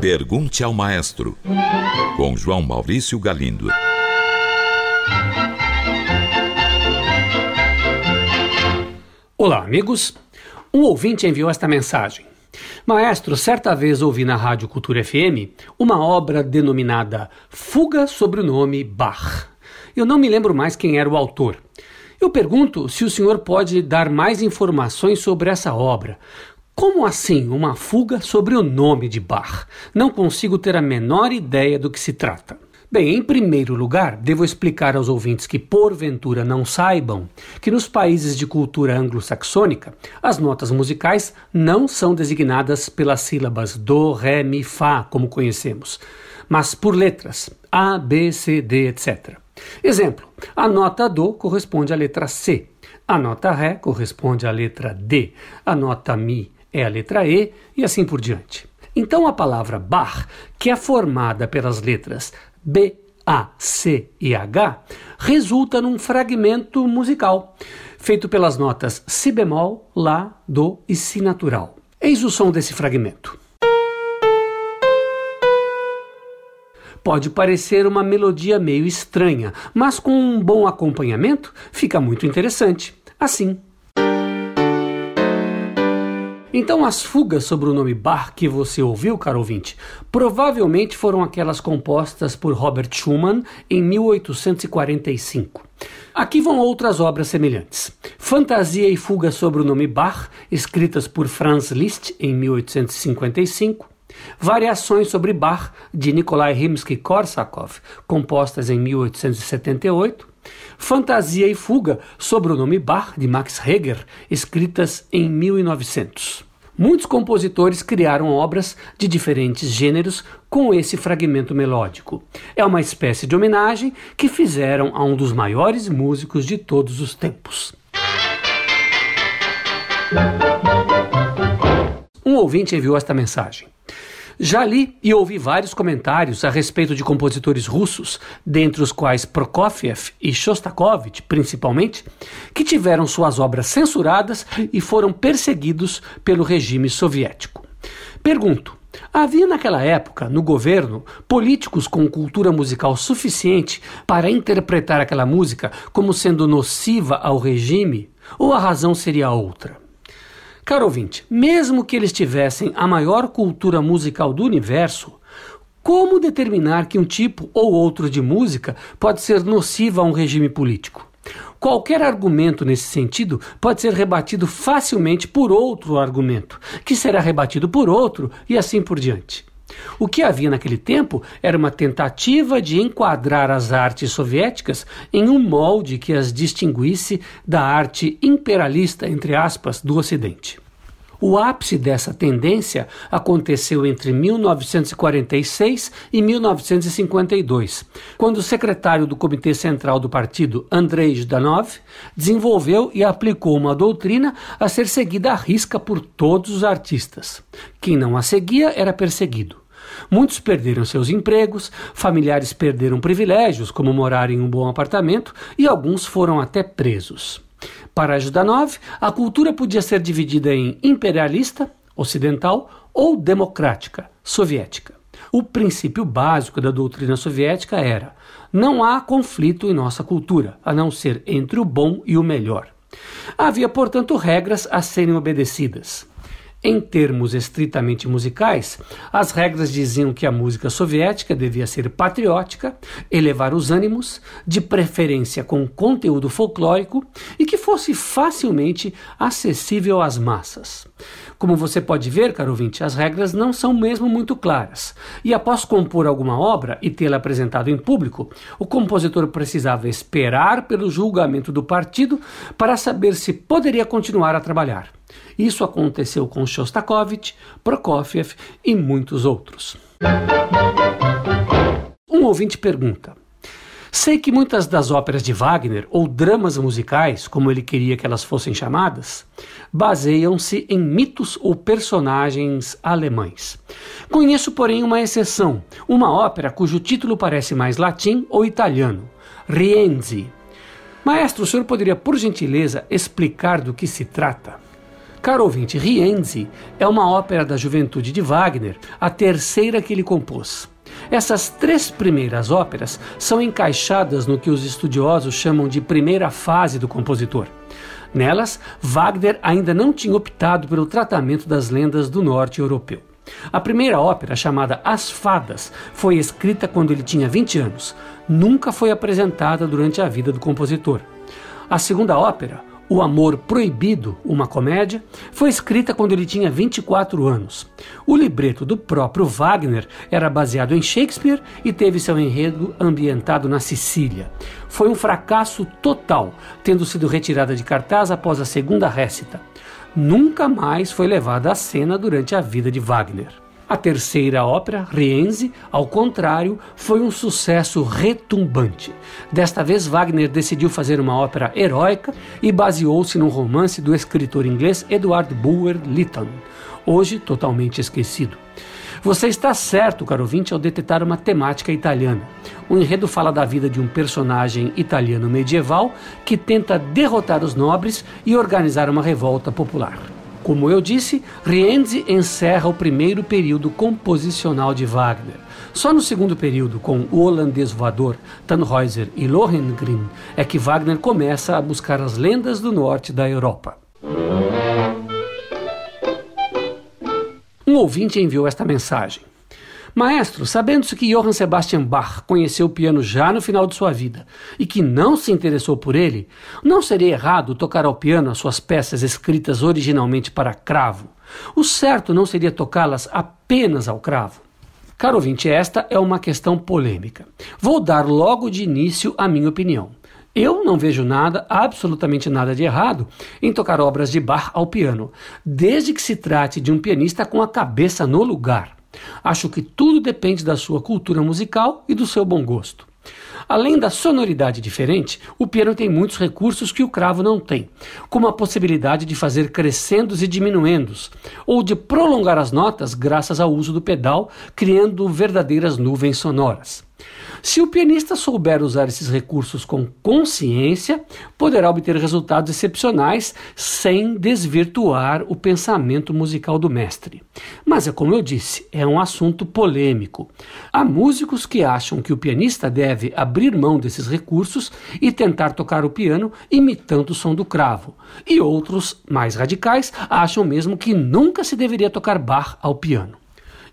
Pergunte ao Maestro, com João Maurício Galindo. Olá, amigos. Um ouvinte enviou esta mensagem. Maestro, certa vez ouvi na Rádio Cultura FM uma obra denominada Fuga sobre o nome Bach. Eu não me lembro mais quem era o autor. Eu pergunto se o senhor pode dar mais informações sobre essa obra. Como assim uma fuga sobre o nome de Bach? Não consigo ter a menor ideia do que se trata. Bem, em primeiro lugar, devo explicar aos ouvintes que, porventura, não saibam que nos países de cultura anglo-saxônica, as notas musicais não são designadas pelas sílabas do, ré, mi, fá, como conhecemos, mas por letras A, B, C, D, etc. Exemplo: a nota do corresponde à letra C, a nota ré corresponde à letra D, a nota mi é a letra E e assim por diante. Então a palavra bar, que é formada pelas letras B, A, C e H, resulta num fragmento musical, feito pelas notas Si bemol, Lá, Do e Si natural. Eis o som desse fragmento. Pode parecer uma melodia meio estranha, mas com um bom acompanhamento fica muito interessante. Assim. Então, as fugas sobre o nome Bach que você ouviu, caro ouvinte, provavelmente foram aquelas compostas por Robert Schumann em 1845. Aqui vão outras obras semelhantes. Fantasia e Fuga sobre o nome Bach, escritas por Franz Liszt em 1855. Variações sobre Bach, de Nikolai Rimsky-Korsakov, compostas em 1878. Fantasia e Fuga sobre o nome Bach, de Max Reger, escritas em 1900. Muitos compositores criaram obras de diferentes gêneros com esse fragmento melódico. É uma espécie de homenagem que fizeram a um dos maiores músicos de todos os tempos. Um ouvinte enviou esta mensagem. Já li e ouvi vários comentários a respeito de compositores russos, dentre os quais Prokofiev e Shostakovich, principalmente, que tiveram suas obras censuradas e foram perseguidos pelo regime soviético. Pergunto: Havia naquela época, no governo, políticos com cultura musical suficiente para interpretar aquela música como sendo nociva ao regime? Ou a razão seria outra? Caro ouvinte, mesmo que eles tivessem a maior cultura musical do universo, como determinar que um tipo ou outro de música pode ser nociva a um regime político? Qualquer argumento nesse sentido pode ser rebatido facilmente por outro argumento, que será rebatido por outro e assim por diante. O que havia naquele tempo era uma tentativa de enquadrar as artes soviéticas em um molde que as distinguisse da arte imperialista, entre aspas, do Ocidente. O ápice dessa tendência aconteceu entre 1946 e 1952, quando o secretário do Comitê Central do partido, Andrei Zhdanov, desenvolveu e aplicou uma doutrina a ser seguida à risca por todos os artistas. Quem não a seguia era perseguido. Muitos perderam seus empregos, familiares perderam privilégios, como morar em um bom apartamento, e alguns foram até presos. Para Judanov, a cultura podia ser dividida em imperialista, ocidental, ou democrática, soviética. O princípio básico da doutrina soviética era: não há conflito em nossa cultura, a não ser entre o bom e o melhor. Havia, portanto, regras a serem obedecidas. Em termos estritamente musicais, as regras diziam que a música soviética devia ser patriótica, elevar os ânimos, de preferência com conteúdo folclórico e que fosse facilmente acessível às massas. Como você pode ver, caro ouvinte, as regras não são mesmo muito claras. E após compor alguma obra e tê-la apresentado em público, o compositor precisava esperar pelo julgamento do partido para saber se poderia continuar a trabalhar. Isso aconteceu com Shostakovich, Prokofiev e muitos outros. Um ouvinte pergunta: Sei que muitas das óperas de Wagner, ou dramas musicais, como ele queria que elas fossem chamadas, baseiam-se em mitos ou personagens alemães. Conheço, porém, uma exceção, uma ópera cujo título parece mais latim ou italiano, Rienzi. Maestro, o senhor poderia, por gentileza, explicar do que se trata? Caro ouvinte, Rienzi é uma ópera da juventude de Wagner, a terceira que ele compôs. Essas três primeiras óperas são encaixadas no que os estudiosos chamam de primeira fase do compositor. Nelas, Wagner ainda não tinha optado pelo tratamento das lendas do norte europeu. A primeira ópera, chamada As Fadas, foi escrita quando ele tinha 20 anos. Nunca foi apresentada durante a vida do compositor. A segunda ópera, o Amor Proibido, uma comédia, foi escrita quando ele tinha 24 anos. O libreto do próprio Wagner era baseado em Shakespeare e teve seu enredo ambientado na Sicília. Foi um fracasso total, tendo sido retirada de cartaz após a segunda récita. Nunca mais foi levada à cena durante a vida de Wagner. A terceira ópera, Rienzi, ao contrário, foi um sucesso retumbante. Desta vez, Wagner decidiu fazer uma ópera heróica e baseou-se no romance do escritor inglês Edward Bulwer Lytton, hoje totalmente esquecido. Você está certo, caro ouvinte, ao detectar uma temática italiana. O enredo fala da vida de um personagem italiano medieval que tenta derrotar os nobres e organizar uma revolta popular. Como eu disse, Rienzi encerra o primeiro período composicional de Wagner. Só no segundo período, com o holandês voador, Tannhäuser e Lohengrin, é que Wagner começa a buscar as lendas do norte da Europa. Um ouvinte enviou esta mensagem. Maestro, sabendo-se que Johann Sebastian Bach conheceu o piano já no final de sua vida e que não se interessou por ele, não seria errado tocar ao piano as suas peças escritas originalmente para cravo? O certo não seria tocá-las apenas ao cravo? Caro ouvinte, esta é uma questão polêmica. Vou dar logo de início a minha opinião. Eu não vejo nada, absolutamente nada de errado, em tocar obras de Bach ao piano, desde que se trate de um pianista com a cabeça no lugar. Acho que tudo depende da sua cultura musical e do seu bom gosto. Além da sonoridade diferente, o piano tem muitos recursos que o cravo não tem, como a possibilidade de fazer crescendos e diminuendos, ou de prolongar as notas graças ao uso do pedal, criando verdadeiras nuvens sonoras. Se o pianista souber usar esses recursos com consciência, poderá obter resultados excepcionais sem desvirtuar o pensamento musical do mestre. Mas é como eu disse, é um assunto polêmico. Há músicos que acham que o pianista deve abrir mão desses recursos e tentar tocar o piano imitando o som do cravo. E outros, mais radicais, acham mesmo que nunca se deveria tocar Bach ao piano.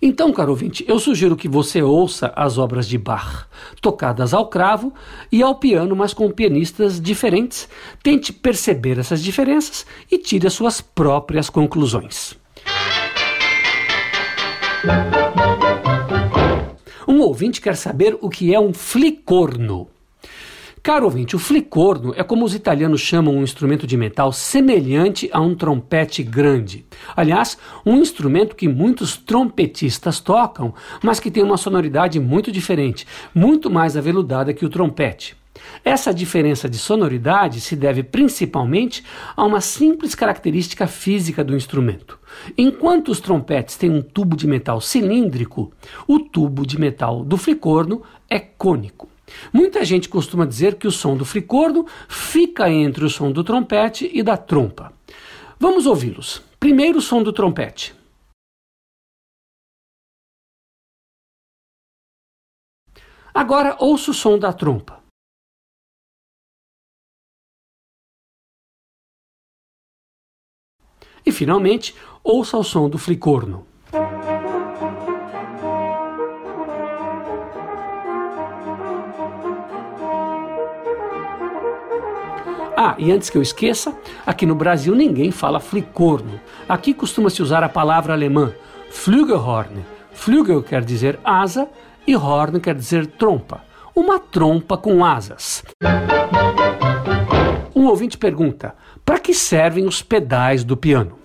Então, caro ouvinte, eu sugiro que você ouça as obras de Bach, tocadas ao cravo e ao piano, mas com pianistas diferentes. Tente perceber essas diferenças e tire as suas próprias conclusões. Um ouvinte quer saber o que é um flicorno. Caro ouvinte, o flicorno é como os italianos chamam um instrumento de metal semelhante a um trompete grande. Aliás, um instrumento que muitos trompetistas tocam, mas que tem uma sonoridade muito diferente, muito mais aveludada que o trompete. Essa diferença de sonoridade se deve principalmente a uma simples característica física do instrumento. Enquanto os trompetes têm um tubo de metal cilíndrico, o tubo de metal do flicorno é cônico. Muita gente costuma dizer que o som do fricorno fica entre o som do trompete e da trompa. Vamos ouvi-los. Primeiro o som do trompete. Agora ouça o som da trompa. E finalmente, ouça o som do flicorno. Ah, e antes que eu esqueça, aqui no Brasil ninguém fala flicorno. Aqui costuma-se usar a palavra alemã Flügelhorn. Flügel quer dizer asa e Horn quer dizer trompa. Uma trompa com asas. Um ouvinte pergunta: para que servem os pedais do piano?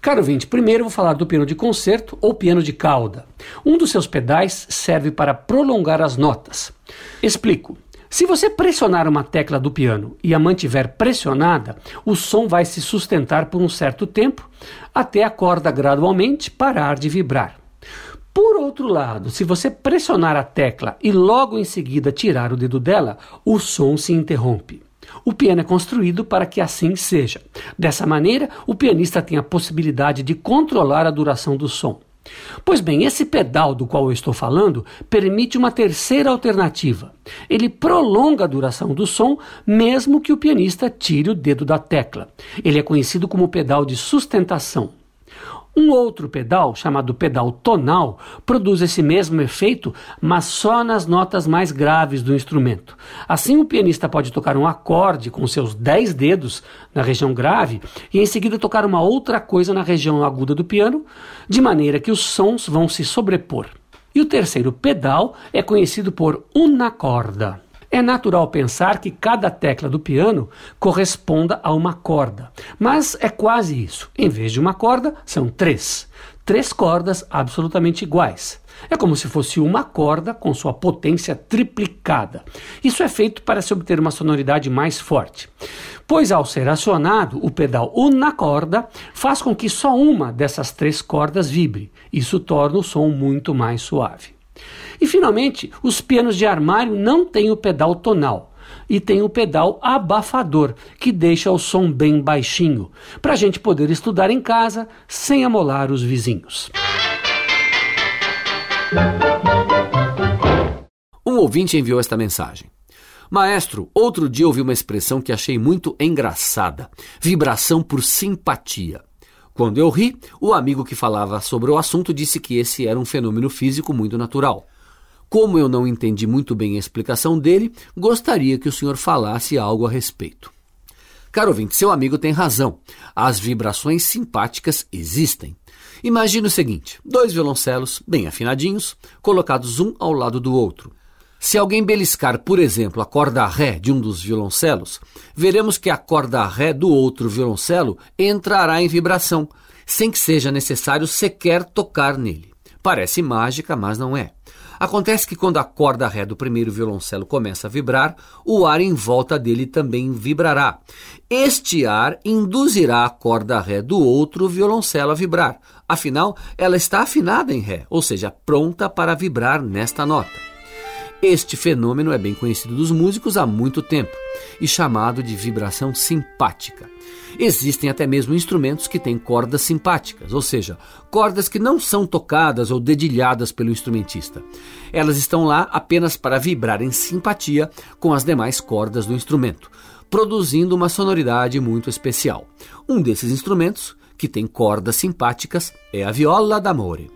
Caro ouvinte, primeiro vou falar do piano de concerto ou piano de cauda. Um dos seus pedais serve para prolongar as notas. Explico. Se você pressionar uma tecla do piano e a mantiver pressionada, o som vai se sustentar por um certo tempo até a corda gradualmente parar de vibrar. Por outro lado, se você pressionar a tecla e logo em seguida tirar o dedo dela, o som se interrompe. O piano é construído para que assim seja. Dessa maneira, o pianista tem a possibilidade de controlar a duração do som. Pois bem, esse pedal do qual eu estou falando permite uma terceira alternativa. Ele prolonga a duração do som, mesmo que o pianista tire o dedo da tecla. Ele é conhecido como pedal de sustentação. Um outro pedal, chamado pedal tonal, produz esse mesmo efeito, mas só nas notas mais graves do instrumento. Assim, o pianista pode tocar um acorde com seus dez dedos na região grave e em seguida tocar uma outra coisa na região aguda do piano, de maneira que os sons vão se sobrepor. E o terceiro pedal é conhecido por una corda. É natural pensar que cada tecla do piano corresponda a uma corda, mas é quase isso. Em vez de uma corda, são três. Três cordas absolutamente iguais. É como se fosse uma corda com sua potência triplicada. Isso é feito para se obter uma sonoridade mais forte. Pois ao ser acionado, o pedal una corda faz com que só uma dessas três cordas vibre. Isso torna o som muito mais suave. E finalmente, os pianos de armário não têm o pedal tonal e tem o pedal abafador, que deixa o som bem baixinho, para a gente poder estudar em casa sem amolar os vizinhos. Um ouvinte enviou esta mensagem. Maestro, outro dia ouvi uma expressão que achei muito engraçada: vibração por simpatia. Quando eu ri, o amigo que falava sobre o assunto disse que esse era um fenômeno físico muito natural. Como eu não entendi muito bem a explicação dele, gostaria que o senhor falasse algo a respeito. Caro ouvinte, seu amigo tem razão. As vibrações simpáticas existem. Imagine o seguinte: dois violoncelos bem afinadinhos, colocados um ao lado do outro. Se alguém beliscar, por exemplo, a corda Ré de um dos violoncelos, veremos que a corda Ré do outro violoncelo entrará em vibração, sem que seja necessário sequer tocar nele. Parece mágica, mas não é. Acontece que quando a corda ré do primeiro violoncelo começa a vibrar, o ar em volta dele também vibrará. Este ar induzirá a corda ré do outro violoncelo a vibrar. Afinal, ela está afinada em ré, ou seja, pronta para vibrar nesta nota. Este fenômeno é bem conhecido dos músicos há muito tempo e chamado de vibração simpática. Existem até mesmo instrumentos que têm cordas simpáticas, ou seja, cordas que não são tocadas ou dedilhadas pelo instrumentista. Elas estão lá apenas para vibrar em simpatia com as demais cordas do instrumento, produzindo uma sonoridade muito especial. Um desses instrumentos, que tem cordas simpáticas, é a viola d'amore.